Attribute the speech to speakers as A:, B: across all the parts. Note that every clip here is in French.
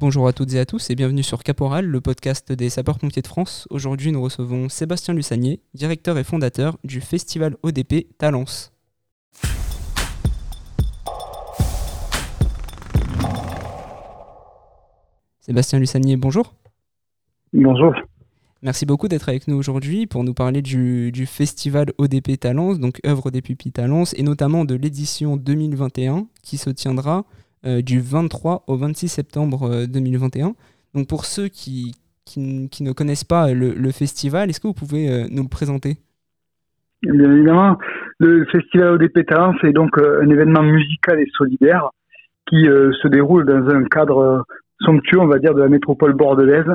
A: Bonjour à toutes et à tous et bienvenue sur Caporal, le podcast des sapeurs-pompiers de France. Aujourd'hui, nous recevons Sébastien Lussanier, directeur et fondateur du festival ODP Talence. Sébastien Lussanier, bonjour.
B: Bonjour.
A: Merci beaucoup d'être avec nous aujourd'hui pour nous parler du, festival ODP Talence, donc œuvre des pupilles Talence, et notamment de l'édition 2021 qui se tiendra du 23 au 26 septembre 2021. Euh, Donc pour ceux qui, qui, ne connaissent pas le, festival, est-ce que vous pouvez euh, nous le présenter?
B: Bien évidemment, le festival ODP Talent, c'est donc un événement musical et solidaire qui se déroule dans un cadre somptueux, on va dire, de la métropole bordelaise.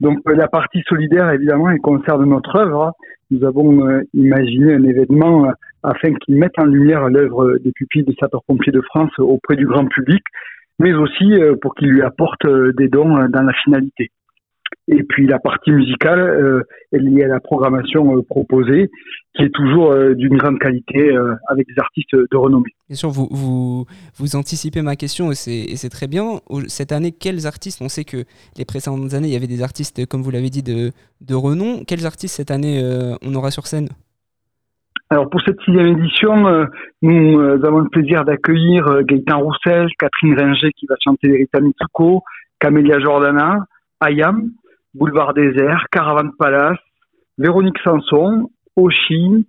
B: Donc la partie solidaire, évidemment, elle concerne notre œuvre. Nous avons imaginé un événement afin qu'ils mettent en lumière l'œuvre des pupilles des sapeurs-pompiers de France auprès du grand public, mais aussi euh, pour qu'ils lui apportent euh, des dons euh, dans la finalité. Et puis la partie musicale est liée à la programmation proposée, qui est toujours d'une grande qualité avec des artistes de renommée.
A: Bien sûr, vous, vous, anticipez ma question et c'est très bien. Cette année, quels artistes On sait que les précédentes années, il y avait des artistes, comme vous l'avez dit, de, de renom. Quels artistes cette année on aura sur scène?
B: Alors pour cette sixième édition, euh, nous euh, avons le plaisir d'accueillir euh, Gaëtan Roussel, Catherine Ringer qui va chanter Rita Mitsuko, Camélia Jordana, Ayam, Boulevard Désert, Caravane Palace, Véronique Sanson, Oshi,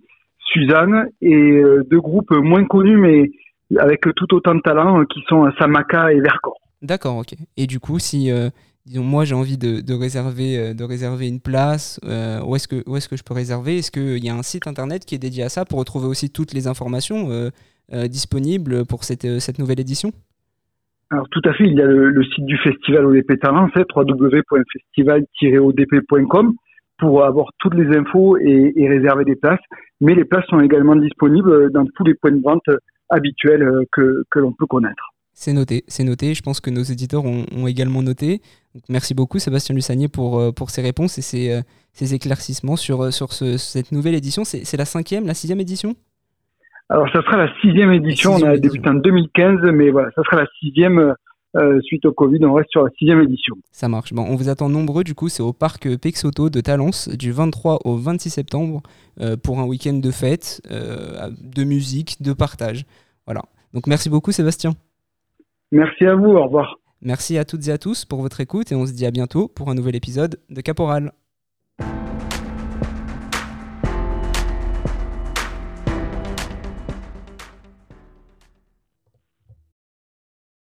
B: Suzanne et deux groupes moins connus mais avec tout autant de talent qui sont Samaka et Vercors.
A: D'accord, ok. Et du coup, si disons moi j'ai envie de, réserver euh, de réserver une place euh, où est-ce que où est-ce que je peux réserver? Est-ce qu'il y a un site internet qui est dédié à ça pour retrouver aussi toutes les informations euh, disponibles pour cette, cette nouvelle édition?
B: Alors tout à fait, il y a le, site du festival ODP Talent, c'est www.festival-odp.com pour avoir toutes les infos et, réserver des places. Mais les places sont également disponibles dans tous les points de vente habituels que, que l'on peut connaître.
A: C'est noté, c'est noté. Je pense que nos éditeurs ont, également noté. merci beaucoup Sébastien Lussanier pour, euh, pour ces réponses et ces, euh, ces éclaircissements sur, euh, sur cette nouvelle édition. C'est la cinquième, la sixième édition?
B: Alors ça sera la sixième édition. on a débuté en 2015, mais voilà, ça sera la sixième suite au Covid. On reste sur la sixième édition.
A: Ça marche. Bon, on vous attend nombreux. Du coup, c'est au parc Pexoto de Talence du 23 au 26 septembre pour un week-end de fête, de musique, de partage. Voilà. Donc merci beaucoup Sébastien.
B: Merci à vous, au revoir.
A: Merci à toutes et à tous pour votre écoute et on se dit à bientôt pour un nouvel épisode de Caporal.